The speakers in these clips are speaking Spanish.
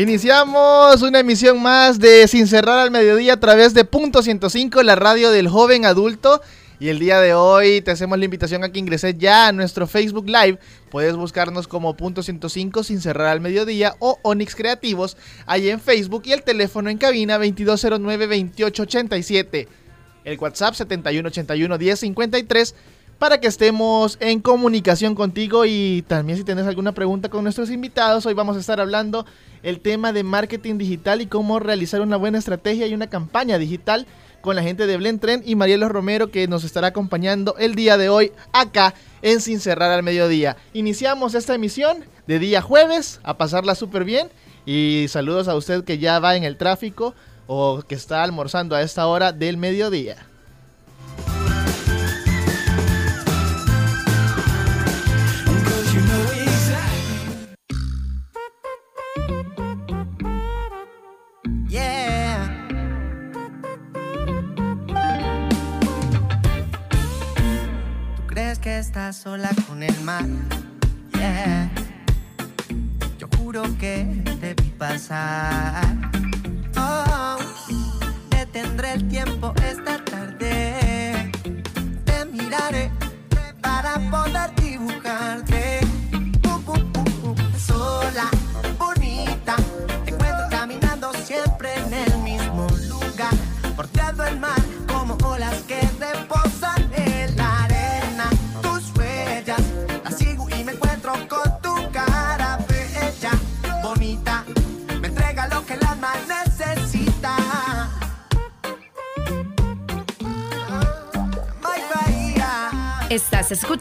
Iniciamos una emisión más de Sin cerrar al mediodía a través de Punto 105, la radio del joven adulto. Y el día de hoy te hacemos la invitación a que ingreses ya a nuestro Facebook Live. Puedes buscarnos como Punto 105 sin cerrar al mediodía o Onix Creativos ahí en Facebook y el teléfono en cabina 2209-2887. El WhatsApp 7181-1053 para que estemos en comunicación contigo y también si tienes alguna pregunta con nuestros invitados. Hoy vamos a estar hablando el tema de marketing digital y cómo realizar una buena estrategia y una campaña digital con la gente de Blend Trend y Marielo Romero que nos estará acompañando el día de hoy acá en Sin Cerrar al Mediodía. Iniciamos esta emisión de día jueves a pasarla súper bien y saludos a usted que ya va en el tráfico o que está almorzando a esta hora del mediodía.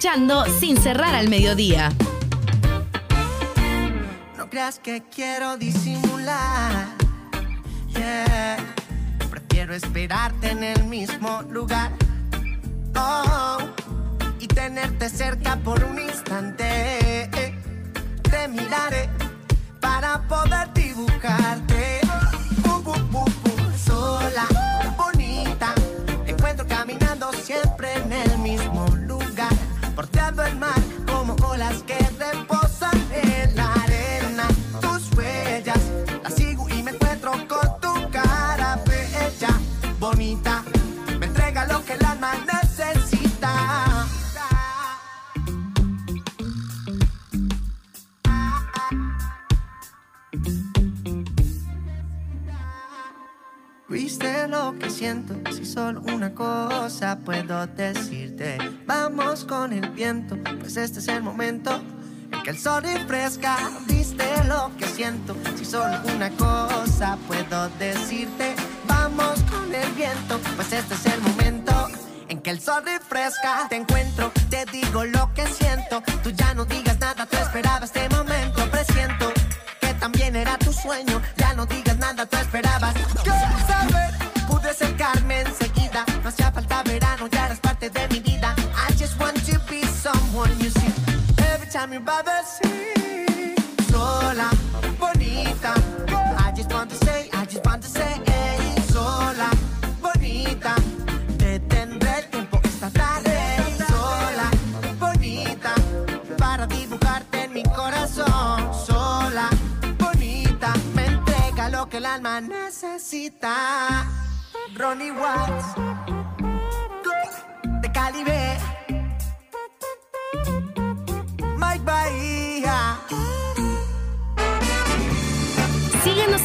Escuchando Sin cerrar al mediodía. No creas que quiero disimular. Yeah. Prefiero esperarte en el mismo lugar. Oh, y tenerte cerca por un instante. Te miraré para poder dibujarte. Solo una cosa puedo decirte. Vamos con el viento, pues este es el momento en que el sol refresca. Viste lo que siento, si solo una cosa puedo decirte. Vamos con el viento, pues este es el momento en que el sol refresca. Te encuentro, te digo lo que siento. Tú ya no digas nada, tú esperabas este momento. Presiento que también era tu sueño. Ya no digas nada, tú esperabas. Sola, bonita. I just want to say, I just want to say, sola, bonita. Detendré el tiempo esta tarde. Sola, bonita. Para dibujarte en mi corazón. Sola, bonita. Me entrega lo que el alma necesita. Ronnie Watts. De Calibe.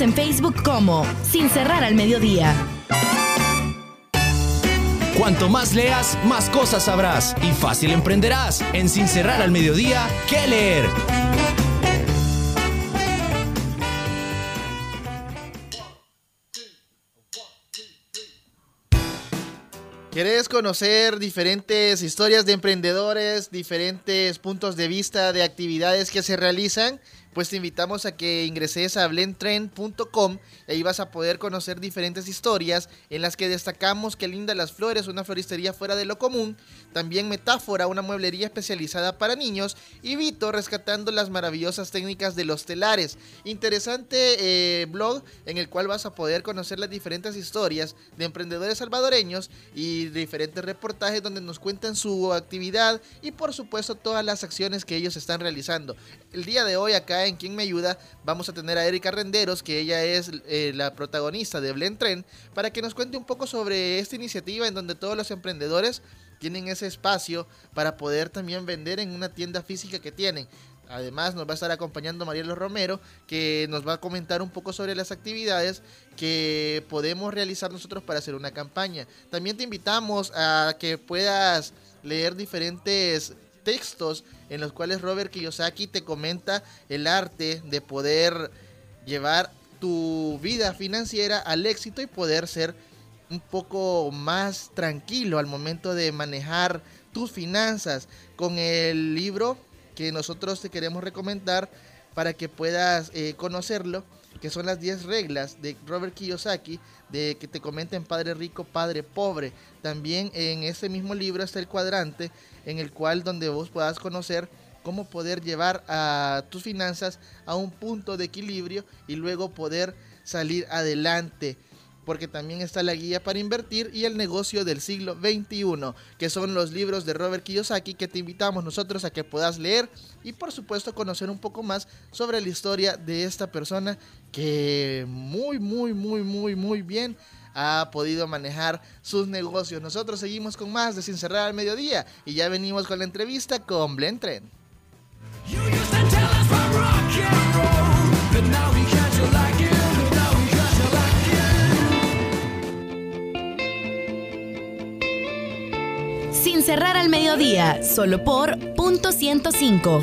En Facebook como Sin cerrar al mediodía. Cuanto más leas, más cosas sabrás y fácil emprenderás. En Sin cerrar al mediodía, ¿qué leer? ¿Quieres conocer diferentes historias de emprendedores, diferentes puntos de vista de actividades que se realizan? Pues te invitamos a que ingreses a blendtrend.com y ahí vas a poder conocer diferentes historias en las que destacamos que linda las flores, una floristería fuera de lo común, también Metáfora, una mueblería especializada para niños y Vito rescatando las maravillosas técnicas de los telares. Interesante eh, blog en el cual vas a poder conocer las diferentes historias de emprendedores salvadoreños y diferentes reportajes donde nos cuentan su actividad y por supuesto todas las acciones que ellos están realizando. El día de hoy acá en Quien Me Ayuda vamos a tener a Erika Renderos, que ella es eh, la protagonista de Blend Trend, para que nos cuente un poco sobre esta iniciativa en donde todos los emprendedores tienen ese espacio para poder también vender en una tienda física que tienen. Además nos va a estar acompañando Marielo Romero, que nos va a comentar un poco sobre las actividades que podemos realizar nosotros para hacer una campaña. También te invitamos a que puedas leer diferentes textos en los cuales Robert Kiyosaki te comenta el arte de poder llevar tu vida financiera al éxito y poder ser un poco más tranquilo al momento de manejar tus finanzas con el libro que nosotros te queremos recomendar para que puedas eh, conocerlo, que son las 10 reglas de Robert Kiyosaki, de que te comenten Padre Rico, Padre Pobre. También en ese mismo libro está el cuadrante en el cual donde vos puedas conocer cómo poder llevar a tus finanzas a un punto de equilibrio y luego poder salir adelante. Porque también está la guía para invertir y el negocio del siglo XXI, que son los libros de Robert Kiyosaki que te invitamos nosotros a que puedas leer y por supuesto conocer un poco más sobre la historia de esta persona que muy, muy, muy, muy, muy bien ha podido manejar sus negocios. Nosotros seguimos con más de Sin Cerrar al Mediodía y ya venimos con la entrevista con Blend Trend. Sin cerrar al mediodía, solo por punto 105.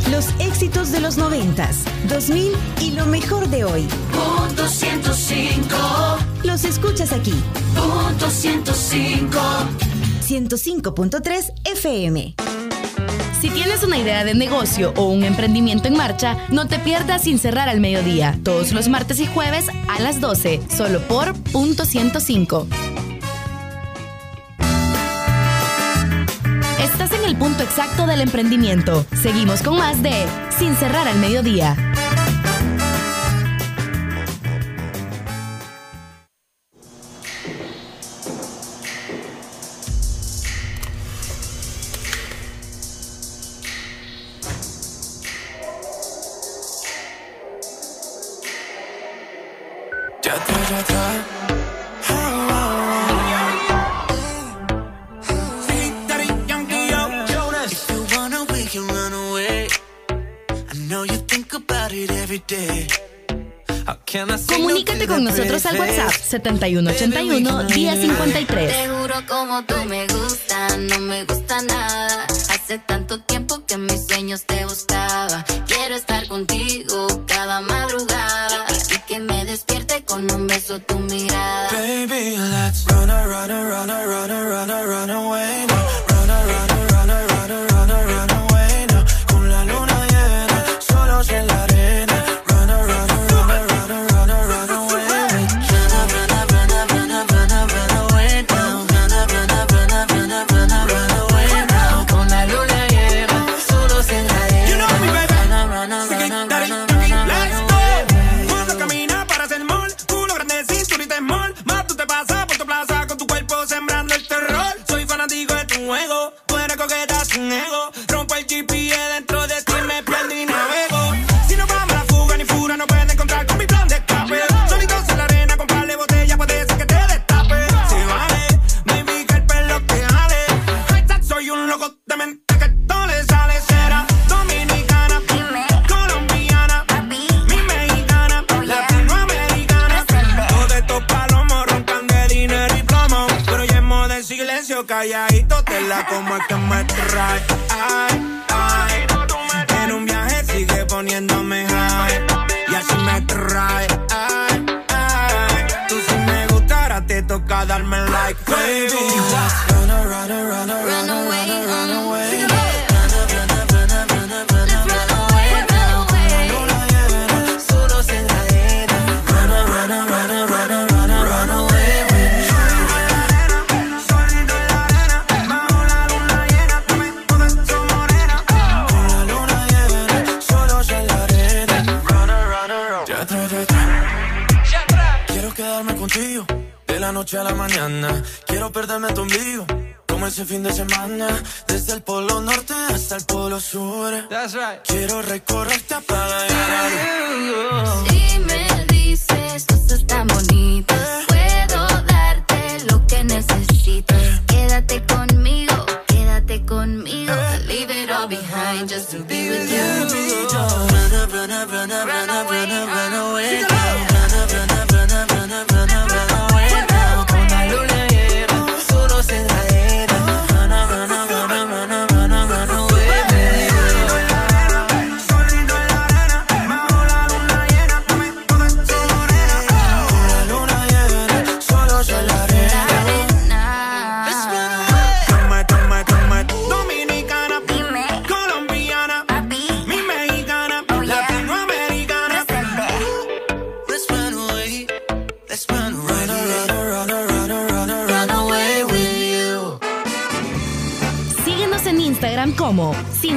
Los éxitos de los 90s, 2000 y lo mejor de hoy. Punto 105. Los escuchas aquí. Punto 105. 105.3 FM. Si tienes una idea de negocio o un emprendimiento en marcha, no te pierdas sin cerrar al mediodía, todos los martes y jueves a las 12, solo por punto 105. Exacto del emprendimiento. Seguimos con más de Sin cerrar al mediodía. 7181-1053. Te juro como tú me gusta, no me gusta nada. Hace tanto tiempo noche a la mañana. Quiero perderme tu ombligo. Como ese fin de semana, desde el polo norte hasta el polo sur. Quiero recorrerte para llegar a Si me dices cosas tan bonitas, puedo darte lo que necesitas. Quédate conmigo, quédate conmigo. Leave it all behind just to be with you. Run up, run up, run up, run up, run up, run away. Run up,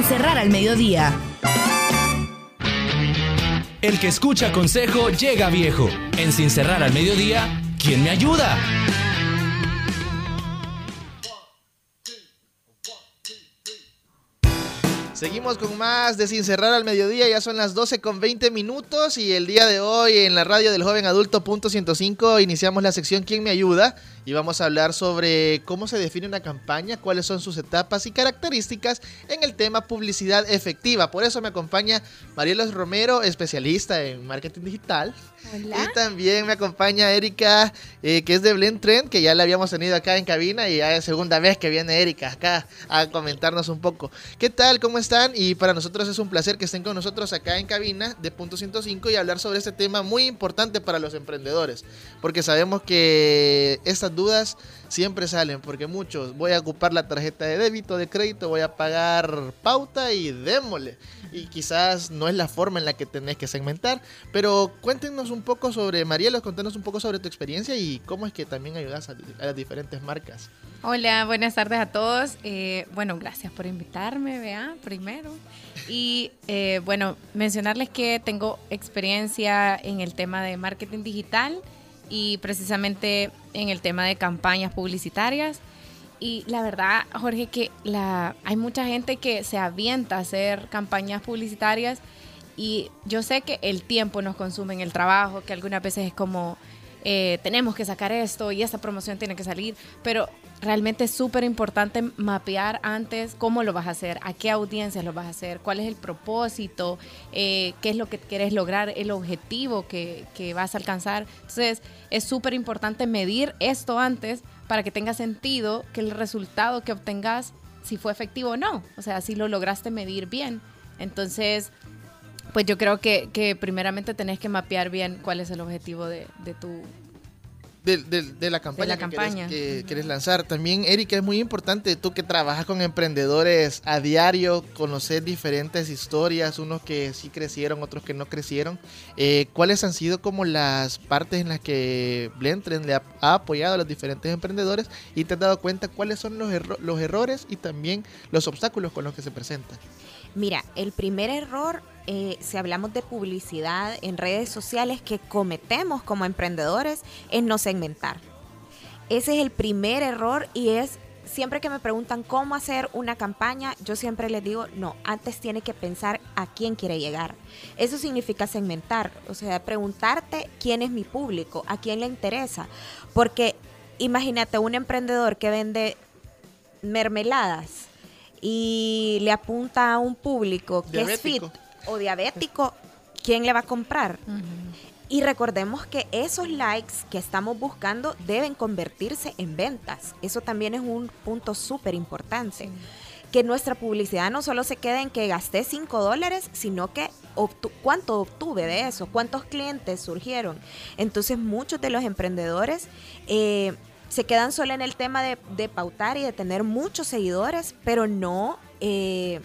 cerrar al mediodía. El que escucha consejo llega viejo. En Sin cerrar al mediodía, ¿quién me ayuda? Seguimos con más de Sin Cerrar al Mediodía, ya son las 12 con 20 minutos y el día de hoy en la radio del joven adulto punto 105 iniciamos la sección ¿Quién me ayuda? Y vamos a hablar sobre cómo se define una campaña, cuáles son sus etapas y características en el tema publicidad efectiva. Por eso me acompaña Marielos Romero, especialista en marketing digital. Hola. Y también me acompaña Erika, eh, que es de Blend Trend, que ya la habíamos tenido acá en cabina y ya es segunda vez que viene Erika acá a comentarnos un poco. ¿Qué tal? ¿Cómo están? Y para nosotros es un placer que estén con nosotros acá en cabina de Punto 105 y hablar sobre este tema muy importante para los emprendedores, porque sabemos que estas dudas siempre salen, porque muchos voy a ocupar la tarjeta de débito, de crédito, voy a pagar pauta y démosle. Y quizás no es la forma en la que tenés que segmentar, pero cuéntenos un poco sobre, Marielos, contanos un poco sobre tu experiencia y cómo es que también ayudas a, las diferentes marcas. Hola, buenas tardes a todos. Eh, bueno, gracias por invitarme, vea, primero. Y eh, bueno, mencionarles que tengo experiencia en el tema de marketing digital y precisamente en el tema de campañas publicitarias. Y la verdad, Jorge, que la, hay mucha gente que se avienta a hacer campañas publicitarias y yo sé que el tiempo nos consume en el trabajo, que algunas veces es como, eh, tenemos que sacar esto y esta promoción tiene que salir, pero realmente es súper importante mapear antes cómo lo vas a hacer, a qué audiencias lo vas a hacer, cuál es el propósito, eh, qué es lo que quieres lograr, el objetivo que, que vas a alcanzar. Entonces, es súper importante medir esto antes para que tenga sentido que el resultado que obtengas, si fue efectivo o no, o sea, si lo lograste medir bien. Entonces, pues yo creo que, que primeramente tenés que mapear bien cuál es el objetivo de, de tu de, de, de, la campaña, la que, campaña. Que lanzar. También, Erika, es muy importante, tú que trabajas con emprendedores a diario, conocer diferentes historias, unos que sí crecieron, otros que no crecieron. Eh, ¿Cuáles han sido como las partes en las que Blendtrend le ha, ha, apoyado a los diferentes emprendedores y te has dado cuenta cuáles son los, erro los errores y también los obstáculos con los que se presentan? Mira, el primer error, eh, si hablamos de publicidad en redes sociales que cometemos como emprendedores, es no segmentar. Ese es el primer error y es, siempre que me preguntan cómo hacer una campaña, yo siempre les digo, no, antes tiene que pensar a quién quiere llegar. Eso significa segmentar, o sea, preguntarte quién es mi público, a quién le interesa. Porque imagínate un emprendedor que vende mermeladas y le apunta a un público que es fit o diabético, ¿quién le va a comprar? Uh -huh. Y recordemos que esos likes que estamos buscando deben convertirse en ventas. Eso también es un punto súper importante. Que nuestra publicidad no solo se quede en que gasté 5 dólares, sino que obtu cuánto obtuve de eso, cuántos clientes surgieron. Entonces muchos de los emprendedores... Eh, se quedan solo en el tema de, de, pautar y de tener muchos seguidores, pero no, eh,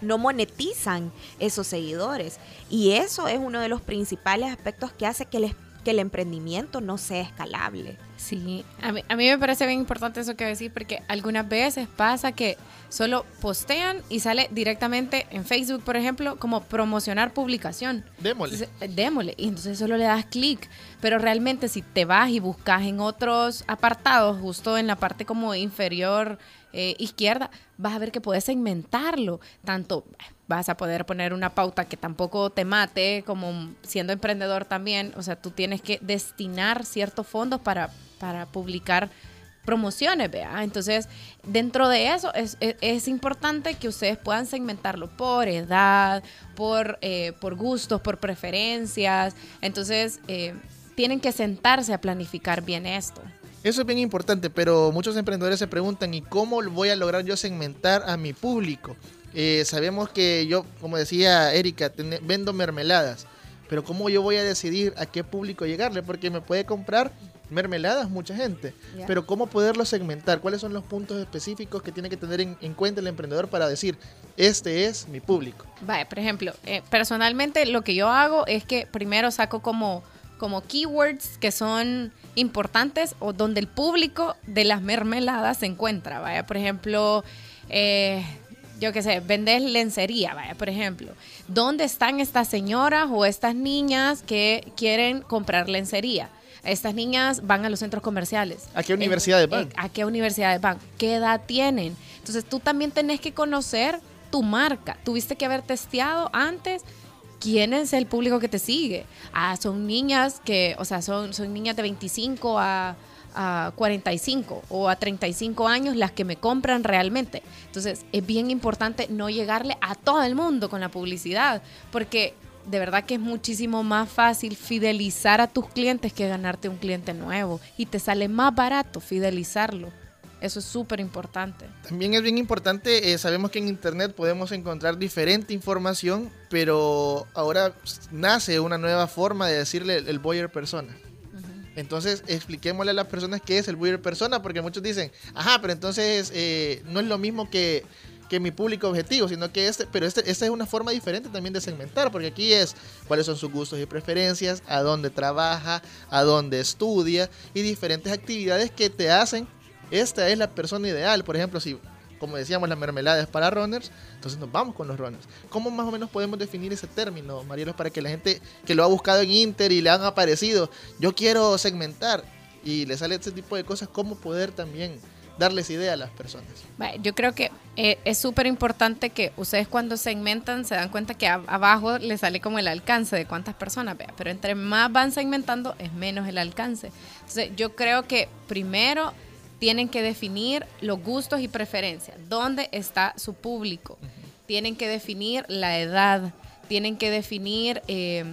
no monetizan esos seguidores. Y eso es uno de los principales aspectos que hace que el, que el emprendimiento no sea escalable. Sí, a mí, a mí me parece bien importante eso que decís, porque algunas veces pasa que solo postean y sale directamente en Facebook, por ejemplo, como promocionar publicación. Démosle. Entonces, démosle. Y entonces solo le das clic. Pero realmente si te vas y buscas en otros apartados, justo en la parte como inferior eh, izquierda, vas a ver que puedes segmentarlo. Tanto vas a poder poner una pauta que tampoco te mate, como siendo emprendedor también. O sea, tú tienes que destinar ciertos fondos para, para publicar promociones, vea. Entonces, dentro de eso es, es, es, importante que ustedes puedan segmentarlo por edad, por, eh, por gustos, por preferencias. Entonces, eh, tienen que sentarse a planificar bien esto. Eso es bien importante, pero muchos emprendedores se preguntan, ¿y cómo voy a lograr yo segmentar a mi público? Eh, sabemos que yo, como decía Erika, vendo mermeladas, pero ¿cómo yo voy a decidir a qué público llegarle? Porque me puede comprar mermeladas mucha gente, yeah. pero ¿cómo poderlo segmentar? ¿Cuáles son los puntos específicos que tiene que tener en, en cuenta el emprendedor para decir, este es mi público? Vale, por ejemplo, eh, personalmente lo que yo hago es que primero saco como, como keywords que son importantes o donde el público de las mermeladas se encuentra, vaya, por ejemplo, eh, yo qué sé, vendes lencería, vaya, por ejemplo. ¿Dónde están estas señoras o estas niñas que quieren comprar lencería? Estas niñas van a los centros comerciales. ¿A qué universidades van? eh, ¿A qué universidades van? ¿Qué edad tienen? Entonces tú también tenés que conocer tu marca. Tuviste que haber testeado antes quién es el público que te sigue. Ah, son niñas que, o sea, son, son niñas de 25 a, a 45 o a 35 años las que me compran realmente. Entonces es bien importante no llegarle a todo el mundo con la publicidad, porque de verdad que es muchísimo más fácil fidelizar a tus clientes que ganarte un cliente nuevo y te sale más barato fidelizarlo. Eso es súper importante. También es bien importante, eh, sabemos que en internet podemos encontrar diferente información, pero ahora nace una nueva forma de decirle el buyer persona. Entonces expliquémosle a las personas qué es el buyer persona, porque muchos dicen, ajá, pero entonces eh, no es lo mismo que, que mi público objetivo, sino que este, pero este, esta es una forma diferente también de segmentar, porque aquí es cuáles son sus gustos y preferencias, a dónde trabaja, a dónde estudia y diferentes actividades que te hacen esta es la persona ideal. Por ejemplo, si, como decíamos, la mermelada es para runners, entonces nos vamos con los runners. ¿Cómo más o menos podemos definir ese término, Marielos, para que la gente que lo ha buscado en Inter y le han aparecido, yo quiero segmentar y le sale este tipo de cosas, cómo poder también darles idea a las personas? Yo creo que eh, es súper importante que ustedes cuando segmentan se dan cuenta que abajo les sale como el alcance de cuántas personas, vea, pero entre más van segmentando es menos el alcance. Entonces yo creo que primero tienen que definir los gustos y preferencias, dónde está su público, tienen que definir la edad, tienen que definir, eh,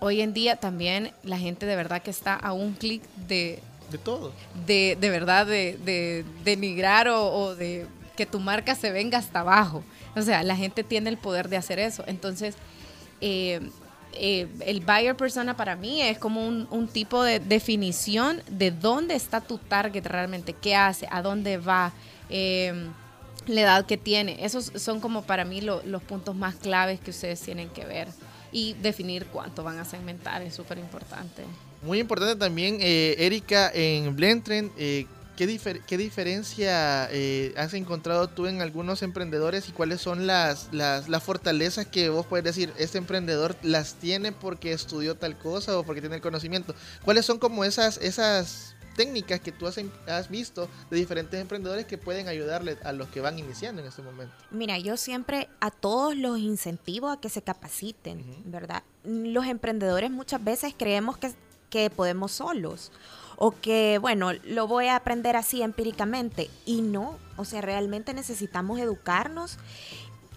hoy en día también la gente de verdad que está a un clic de, De todo. de, de verdad de, de denigrar o, o de que tu marca se venga hasta abajo. O sea, la gente tiene el poder de hacer eso. Entonces, eh, eh, el buyer persona para mí es como un, tipo de definición de dónde está tu target realmente, qué hace, a dónde va, eh, la edad que tiene. Esos son como para mí lo- los puntos más claves que ustedes tienen que ver. Y definir cuánto van a segmentar es súper importante. Muy importante también, eh, Erika, en Blendtrend, eh, ¿qué, difer- qué diferencia eh, has encontrado tú en algunos emprendedores y cuáles son las, las, las fortalezas que vos puedes decir, este emprendedor las tiene porque estudió tal cosa o porque tiene el conocimiento? ¿Cuáles son como esas, esas técnicas que tú has, em- has visto de diferentes emprendedores que pueden ayudarle a los que van iniciando en este momento? Mira, yo siempre a todos los incentivo a que se capaciten, ¿verdad? Los emprendedores muchas veces creemos que, que podemos solos o que, bueno, lo voy a aprender así empíricamente. Y no, o sea, realmente necesitamos educarnos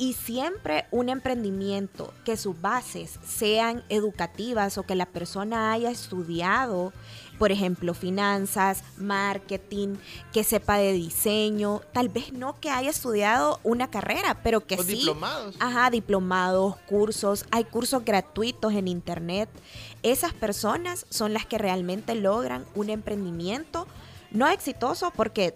y siempre un emprendimiento que sus bases sean educativas o que la persona haya estudiado, por ejemplo, finanzas, marketing, que sepa de diseño, tal vez no que haya estudiado una carrera, pero que sí. diplomados. Ajá, diplomados, cursos, hay cursos gratuitos en internet. Esas personas son las que realmente logran un emprendimiento no exitoso porque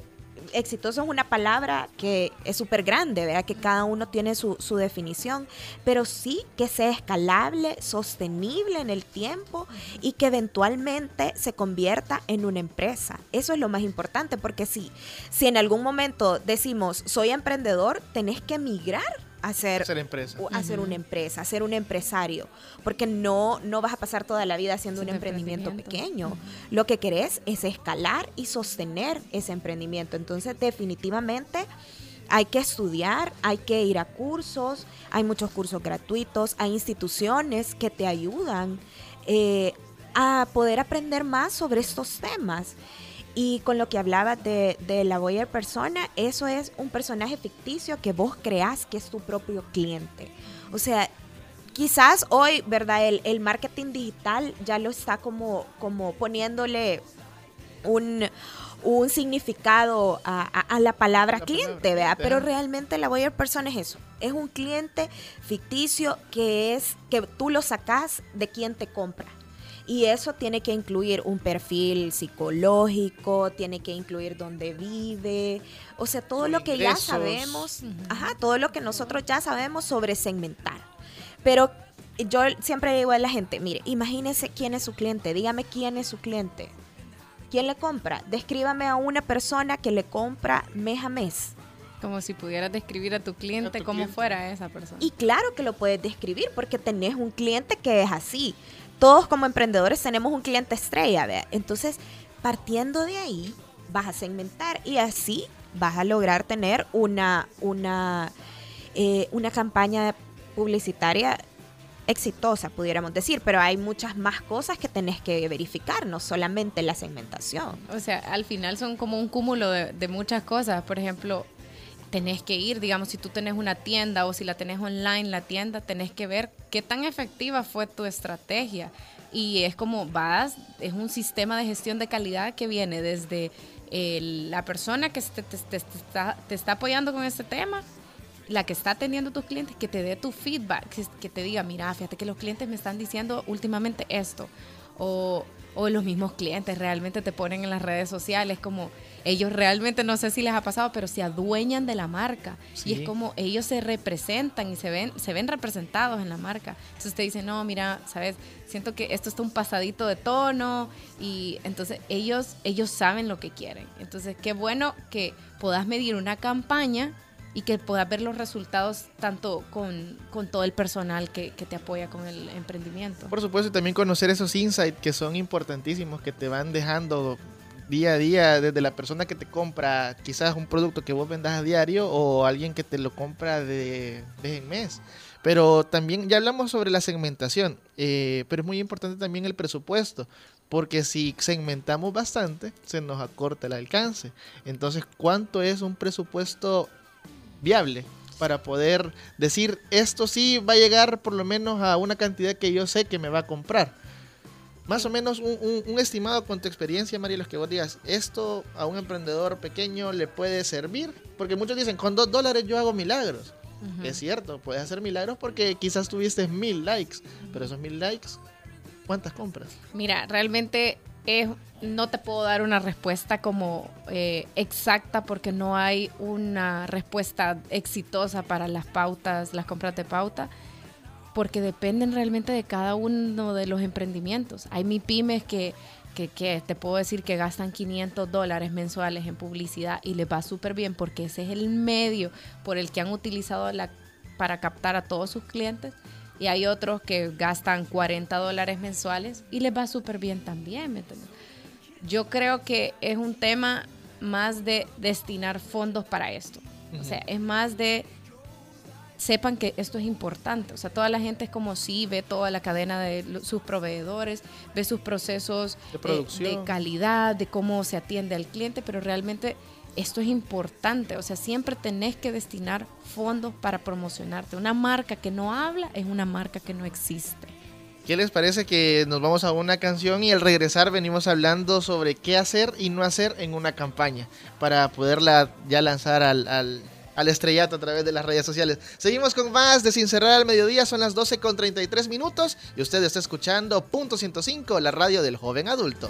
exitoso es una palabra que es súper grande, ¿verdad? Que cada uno tiene su, su definición, pero sí que sea escalable, sostenible en el tiempo y que eventualmente se convierta en una empresa. Eso es lo más importante, porque si, si en algún momento decimos soy emprendedor, tenés que migrar a ser, Ser empresa. hacer una empresa, a ser un empresario, porque no, no vas a pasar toda la vida haciendo un emprendimiento. pequeño. Lo que querés es escalar y sostener ese emprendimiento. Entonces, definitivamente hay que estudiar, hay que ir a cursos, hay muchos cursos gratuitos, hay instituciones que te ayudan eh, a poder aprender más sobre estos temas. Y con lo que hablabas de, de la Boyer persona, eso es un personaje ficticio que vos creás que es tu propio cliente. O sea, quizás hoy, ¿verdad? El, el marketing digital ya lo está como, como poniéndole un, un significado a, a- a la palabra La cliente, palabra ¿verdad? Pero realmente la Boyer persona es eso. Es un cliente ficticio que es que tú lo sacás de quien te compra. Y eso tiene que incluir un perfil psicológico, tiene que incluir dónde vive, o sea, todo lo que ya sabemos, ajá, todo lo que nosotros ya sabemos sobre segmentar. Pero yo siempre digo a la gente, mire, imagínese quién es su cliente, dígame quién es su cliente. ¿Quién le compra? Descríbame a una persona que le compra mes a mes. Como si pudieras describir a tu cliente como fuera esa persona. Y claro que lo puedes describir porque tenés un cliente que es así. Todos como emprendedores tenemos un cliente estrella, ¿vea? Entonces, partiendo de ahí, vas a segmentar y así vas a lograr tener una, una, eh, una campaña publicitaria exitosa, pudiéramos decir, pero hay muchas más cosas que tenés que verificar, no solamente la segmentación. O sea, al final son como un cúmulo de, de muchas cosas. Por ejemplo, tenés que ir, digamos, si tú tenés una tienda o si la tenés online, la tienda, tenés que ver qué tan efectiva fue tu estrategia. Y es como vas, es un sistema de gestión de calidad que viene desde la persona que te, está, apoyando con este tema, la que está atendiendo a tus clientes, que te dé tu feedback, que, que te diga, mira, fíjate que los clientes me están diciendo últimamente esto. O, o los mismos clientes realmente te ponen en las redes sociales como ellos realmente, no sé si les ha pasado, pero se adueñan de la marca. Sí. Y es como ellos se representan y se ven, se ven representados en la marca. Entonces te dicen, no, mira, sabes, siento que esto está un pasadito de tono y entonces ellos, ellos saben lo que quieren. Entonces qué bueno que puedas medir una campaña y que puedas ver los resultados tanto con, con todo el personal que, que te apoya con el emprendimiento. Por supuesto, y también conocer esos insights que son importantísimos, que te van dejando día a día desde la persona que te compra quizás un producto que vos vendas a diario o alguien que te lo compra de vez en mes. Pero también ya hablamos sobre la segmentación, eh, pero es muy importante también el presupuesto, porque si segmentamos bastante, se nos acorta el alcance. Entonces, ¿cuánto es un presupuesto viable para poder decir esto sí va a llegar por lo menos a una cantidad que yo sé que me va a comprar? Más o menos un, un- un estimado con tu experiencia, María, los que vos digas, esto a un emprendedor pequeño le puede servir, porque muchos dicen, con dos dólares yo hago milagros. Es cierto, puedes hacer milagros porque quizás tuviste mil likes, pero esos mil likes, ¿cuántas compras? Mira, realmente es, no te puedo dar una respuesta como eh, exacta porque no hay una respuesta exitosa para las pautas, las compras de pauta, porque dependen realmente de cada uno de los emprendimientos. Hay mi pymes que, que, que te puedo decir que gastan 500 dólares mensuales en publicidad y les va súper bien porque ese es el medio por el que han utilizado la, para captar a todos sus clientes. Y hay otros que gastan 40 dólares mensuales y les va súper bien también. ¿me entiendes? Yo creo que es un tema más de destinar fondos para esto. O sea, es más de sepan que esto es importante. O sea, toda la gente es como sí, ve toda la cadena de sus proveedores, ve sus procesos De eh, producción. de calidad, de cómo se atiende al cliente, pero realmente esto es importante. O sea, siempre tenés que destinar fondos para promocionarte. Una marca que no habla es una marca que no existe. ¿Qué les parece que nos vamos a una canción y al regresar venimos hablando sobre qué hacer y no hacer en una campaña para poderla ya lanzar al, al, al estrellato a través de las redes sociales? Seguimos con más de Sin Cerrar al Mediodía, son las 12 con 33 minutos y usted está escuchando Punto 105, la radio del joven adulto.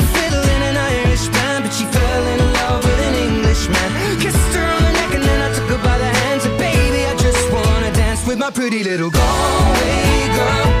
an Englishman. Kissed her on the neck and then I took her by the hands. Said, baby, I just wanna dance with my pretty little Galway girl.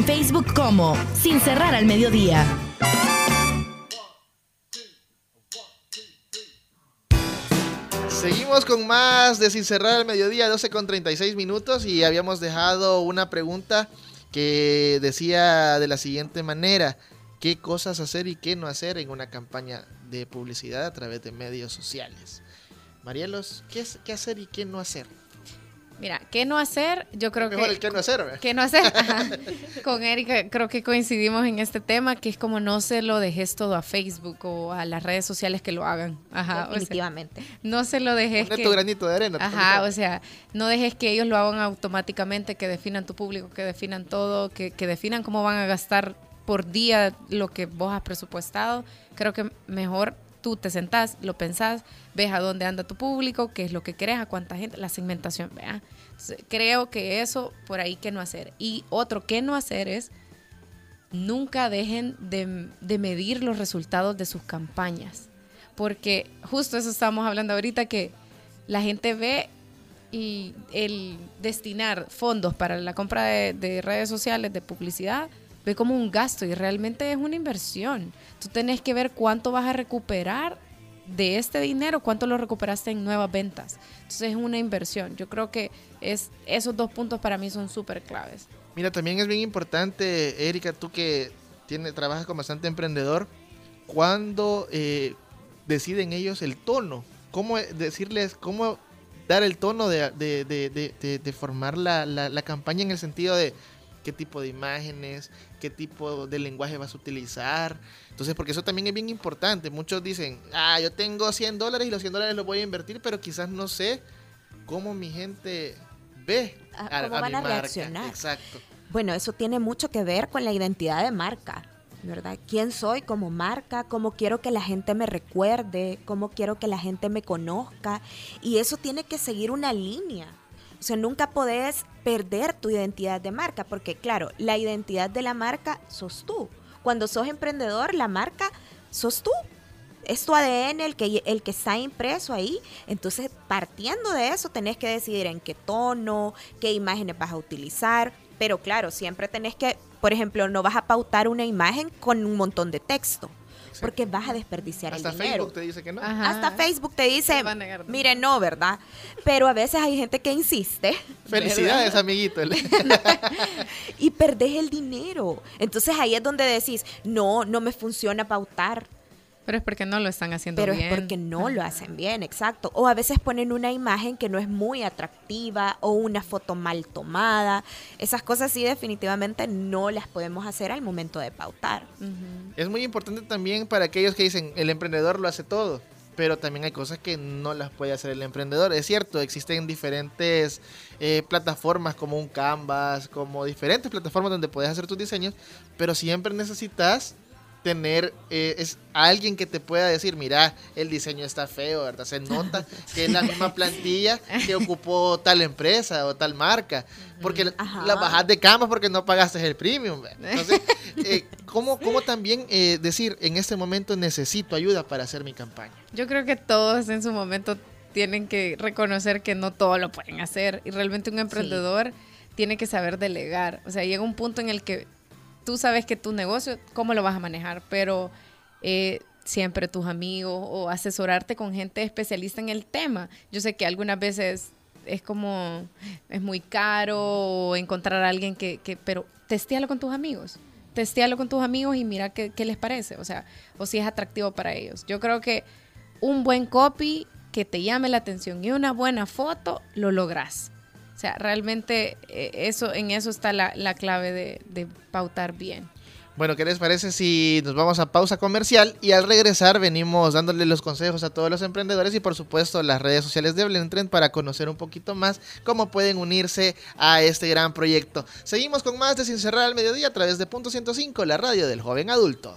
en Facebook como Sin Cerrar al Mediodía. Seguimos con más de Sin Cerrar al Mediodía, 12 con 36 minutos y habíamos dejado una pregunta que decía de la siguiente manera, ¿qué cosas hacer y qué no hacer en una campaña de publicidad a través de medios sociales? Marielos, ¿qué, qué hacer y qué no hacer? Mira, ¿qué no hacer? Yo creo Mejor que... el qué no hacer, ¿ve? ¿Qué no hacer? Ajá. Con Erika creo que coincidimos en este tema, que es como no se lo dejes todo a Facebook o a las redes sociales que lo hagan. Ajá, o sea, Definitivamente. no se lo dejes Ponle que... tu granito de arena. Ajá, o sea, no dejes que ellos lo hagan automáticamente, que definan tu público, que definan todo, que, que definan cómo van a gastar por día lo que vos has presupuestado. Creo que mejor tú te sentás, lo pensás, ves a dónde anda tu público, qué es lo que querés, a cuánta gente, la segmentación, vea. Creo que eso por ahí que no hacer. Y otro que no hacer es nunca dejen de, de medir los resultados de sus campañas. Porque justo eso estábamos hablando ahorita, que la gente ve y el destinar fondos para la compra de redes sociales, de publicidad, ve como un gasto y realmente es una inversión. Tú tenés que ver cuánto vas a recuperar de este dinero, cuánto lo recuperaste en nuevas ventas. Entonces es una inversión. Yo creo que es, esos dos puntos para mí son súper claves. Mira, también es bien importante, Erika, tú que tiene, trabajas como bastante emprendedor, cuando eh, deciden ellos el tono, cómo decirles, cómo dar el tono de, formar la campaña en el sentido de qué tipo de imágenes, qué tipo de lenguaje vas a utilizar. Entonces, porque eso también es bien importante. Muchos dicen, ah, yo tengo 100 dólares y los 100 dólares los voy a invertir, pero quizás no sé cómo mi gente ve Ah, a, cómo a van mi a marca. reaccionar. Exacto. Bueno, eso tiene mucho que ver con la identidad de marca, ¿verdad? ¿Quién soy como marca? ¿Cómo quiero que la gente me recuerde? ¿Cómo quiero que la gente me conozca? Y eso tiene que seguir una línea. O sea, nunca podés perder tu identidad de marca, porque claro, la identidad de la marca sos tú. Cuando sos emprendedor, la marca sos tú. Es tu ADN el que, el que está impreso ahí. Entonces, partiendo de eso, tenés que decidir en qué tono, qué imágenes vas a utilizar. Pero claro, siempre tenés que, por ejemplo, no vas a pautar una imagen con un montón de texto. Porque vas a desperdiciar Hasta el dinero. Facebook te dice que no. Hasta Facebook te dice, mire, no, ¿verdad? Pero a veces hay gente que insiste. Felicidades, amiguito. y perdés el dinero. Entonces ahí es donde decís, no, no me funciona pautar. Pero es porque no lo están haciendo Pero bien. es porque no lo hacen bien, exacto. O a veces ponen una imagen que no es muy atractiva o una foto mal tomada. Esas cosas sí definitivamente no las podemos hacer al momento de pautar. Es muy importante también para aquellos que dicen el emprendedor lo hace todo, pero también hay cosas que no las puede hacer el emprendedor. Es cierto, existen diferentes eh, plataformas como un Canvas, como diferentes plataformas donde puedes hacer tus diseños, pero siempre necesitas tener eh, es alguien que te pueda decir, mira, el diseño está feo, ¿verdad? Se nota que es la misma plantilla que ocupó tal empresa o tal marca, porque la- la bajas de Canvas porque no pagaste el premium. ¿verdad? Entonces, eh, ¿cómo, cómo también eh, decir, en este momento necesito ayuda para hacer mi campaña? Yo creo que todos en su momento tienen que reconocer que no todo lo pueden hacer y realmente un emprendedor tiene que saber delegar. O sea, llega un punto en el que tú sabes que tu negocio, cómo lo vas a manejar, pero eh, siempre tus amigos o asesorarte con gente especialista en el tema. Yo sé que algunas veces es como, es muy caro encontrar a alguien que, pero testéalo con tus amigos. Testéalo con tus amigos y mira qué les parece, o sea, o si es atractivo para ellos. Yo creo que un buen copy que te llame la atención y una buena foto, lo logras. O sea, realmente eh, eso, en eso está la, la clave de, pautar bien. Bueno, ¿qué les parece si nos vamos a pausa comercial y al regresar venimos dándole los consejos a todos los emprendedores y por supuesto las redes sociales de Blendtrend para conocer un poquito más cómo pueden unirse a este gran proyecto? Seguimos con más de Sin Cerrar al Mediodía a través de Punto 105, la radio del joven adulto.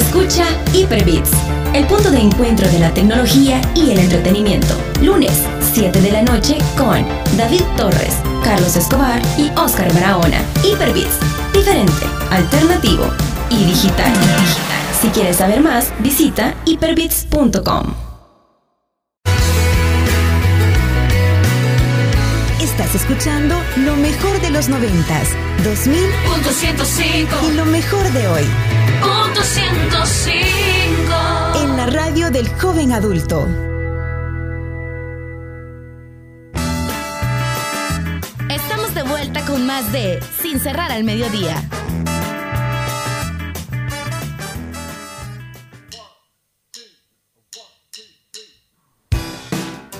Escucha Hyperbits, el punto de encuentro de la tecnología y el entretenimiento. Lunes, 7 de la noche con David Torres, Carlos Escobar y Oscar Barahona. Hyperbits, diferente, alternativo y digital. Si quieres saber más, visita hyperbits.com. Estás escuchando lo mejor de los noventas, 2000 Punto 105 y lo mejor de hoy. Punto 105 En la radio del joven adulto. Estamos de vuelta con más de Sin cerrar al mediodía.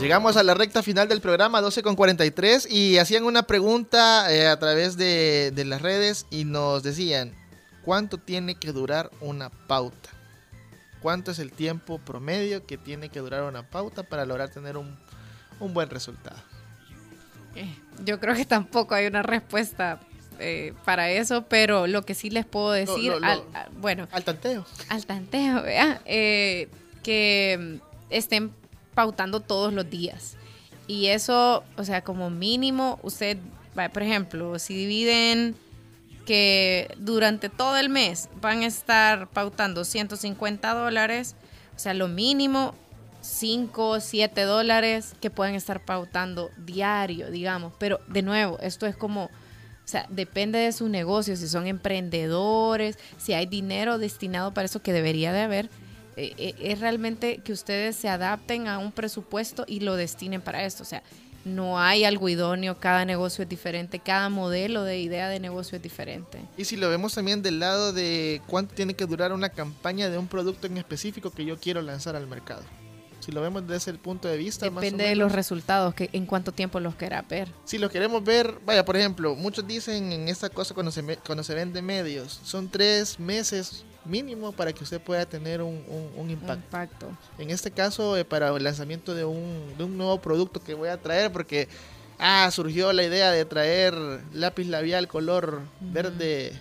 Llegamos a la recta final del programa, 12 con 43, y hacían una pregunta eh, a través de, de las redes y nos decían, ¿cuánto tiene que durar una pauta? ¿Cuánto es el tiempo promedio que tiene que durar una pauta para lograr tener un, un buen resultado? Eh, Yo creo que tampoco hay una respuesta eh, para eso, pero lo que sí les puedo decir, lo- lo- al- bueno, Al tanteo. al tanteo, ¿vea? Eh, que mm, estén pautando todos los días. Y eso, o sea, como mínimo, usted, por ejemplo, si dividen que durante todo el mes van a estar pautando 150 dólares, o sea, lo mínimo 5, 7 dólares que pueden estar pautando diario, digamos. Pero de nuevo, esto es como, o sea, depende de su negocio, si son emprendedores, si hay dinero destinado para eso que debería de haber. Eh, eh, es realmente que ustedes se adapten a un presupuesto y lo destinen para esto. O sea, no hay algo idóneo, cada negocio es diferente, cada modelo de idea de negocio es diferente. Y si lo vemos también del lado de cuánto tiene que durar una campaña de un producto en específico que yo quiero lanzar al mercado. Si lo vemos desde el punto de vista más o Depende de los resultados, que en cuánto tiempo los querrá ver. Si lo queremos ver, vaya, por ejemplo, muchos dicen en esta cosa cuando se, me- cuando se vende medios, son tres meses mínimo para que usted pueda tener un, un- un impacto. Impacto. En este caso, eh, para el lanzamiento de un, de un nuevo producto que voy a traer, porque ah, surgió la idea de traer lápiz labial color verde.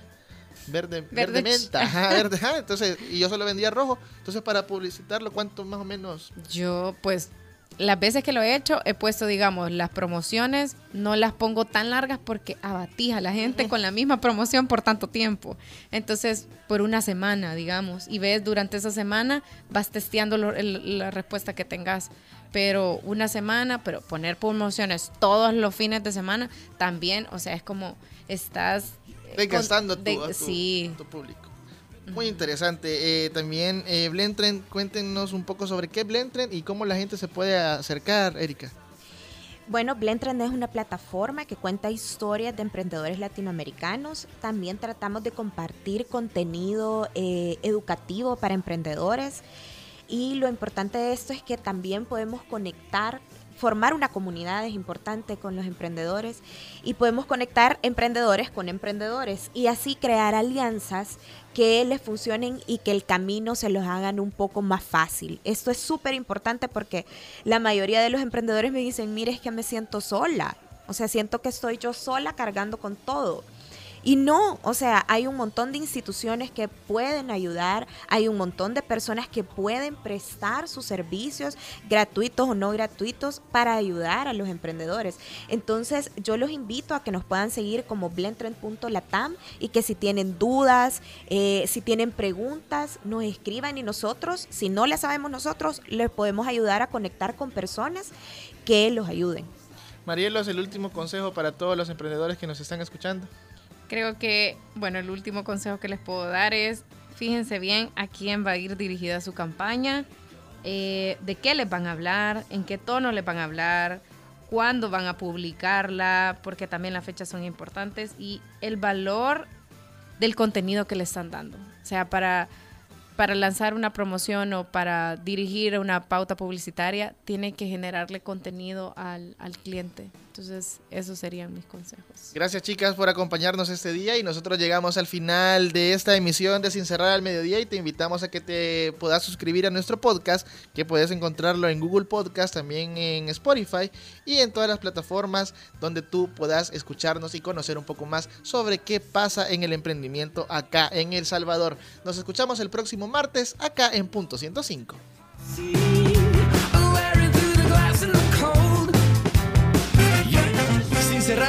Verde, verde, menta, ajá, verde, ajá, entonces, y yo solo vendía rojo, entonces para publicitarlo, ¿cuánto más o menos? Yo, pues, las veces que lo he hecho, he puesto, digamos, las promociones, no las pongo tan largas porque abatís a la gente con la misma promoción por tanto tiempo. Entonces, por una semana, digamos, y ves durante esa semana, vas testeando lo- el- la respuesta que tengas. Pero una semana, pero poner promociones todos los fines de semana, también, o sea, es como estás... Desgastando con- de- a tu- sí. tu público. Muy interesante. Eh, también, eh, Blendtrend, cuéntenos un poco sobre qué es Blendtrend y cómo la gente se puede acercar, Erika. Bueno, Blendtrend es una plataforma que cuenta historias de emprendedores latinoamericanos. También tratamos de compartir contenido eh, educativo para emprendedores. Y lo importante de esto es que también podemos conectar formar una comunidad es importante con los emprendedores y podemos conectar emprendedores con emprendedores y así crear alianzas que les funcionen y que el camino se los hagan un poco más fácil. Esto es súper importante porque la mayoría de los emprendedores me dicen, mire, es que me siento sola. O sea, siento que estoy yo sola cargando con todo. Y no, o sea, hay un montón de instituciones que pueden ayudar, hay un montón de personas que pueden prestar sus servicios gratuitos o no gratuitos para ayudar a los emprendedores. Entonces, yo los invito a que nos puedan seguir como blendtrend.latam y que si tienen dudas, eh, si tienen preguntas, nos escriban y nosotros, si no las sabemos nosotros, les podemos ayudar a conectar con personas que los ayuden. Marielos, el último consejo para todos los emprendedores que nos están escuchando. Creo que, bueno, el último consejo que les puedo dar es, fíjense bien a quién va a ir dirigida su campaña, eh, de qué les van a hablar, en qué tono les van a hablar, cuándo van a publicarla, porque también las fechas son importantes, y el valor del contenido que le están dando. O sea, para, para lanzar una promoción o para dirigir una pauta publicitaria, tiene que generarle contenido al, al cliente. Entonces, esos serían mis consejos. Gracias chicas por acompañarnos este día y nosotros llegamos al final de esta emisión de Sin Cerrar al Mediodía y te invitamos a que te puedas suscribir a nuestro podcast, que puedes encontrarlo en Google Podcast, también en Spotify y en todas las plataformas donde tú puedas escucharnos y conocer un poco más sobre qué pasa en el emprendimiento acá en El Salvador. Nos escuchamos el próximo martes acá en Punto 105.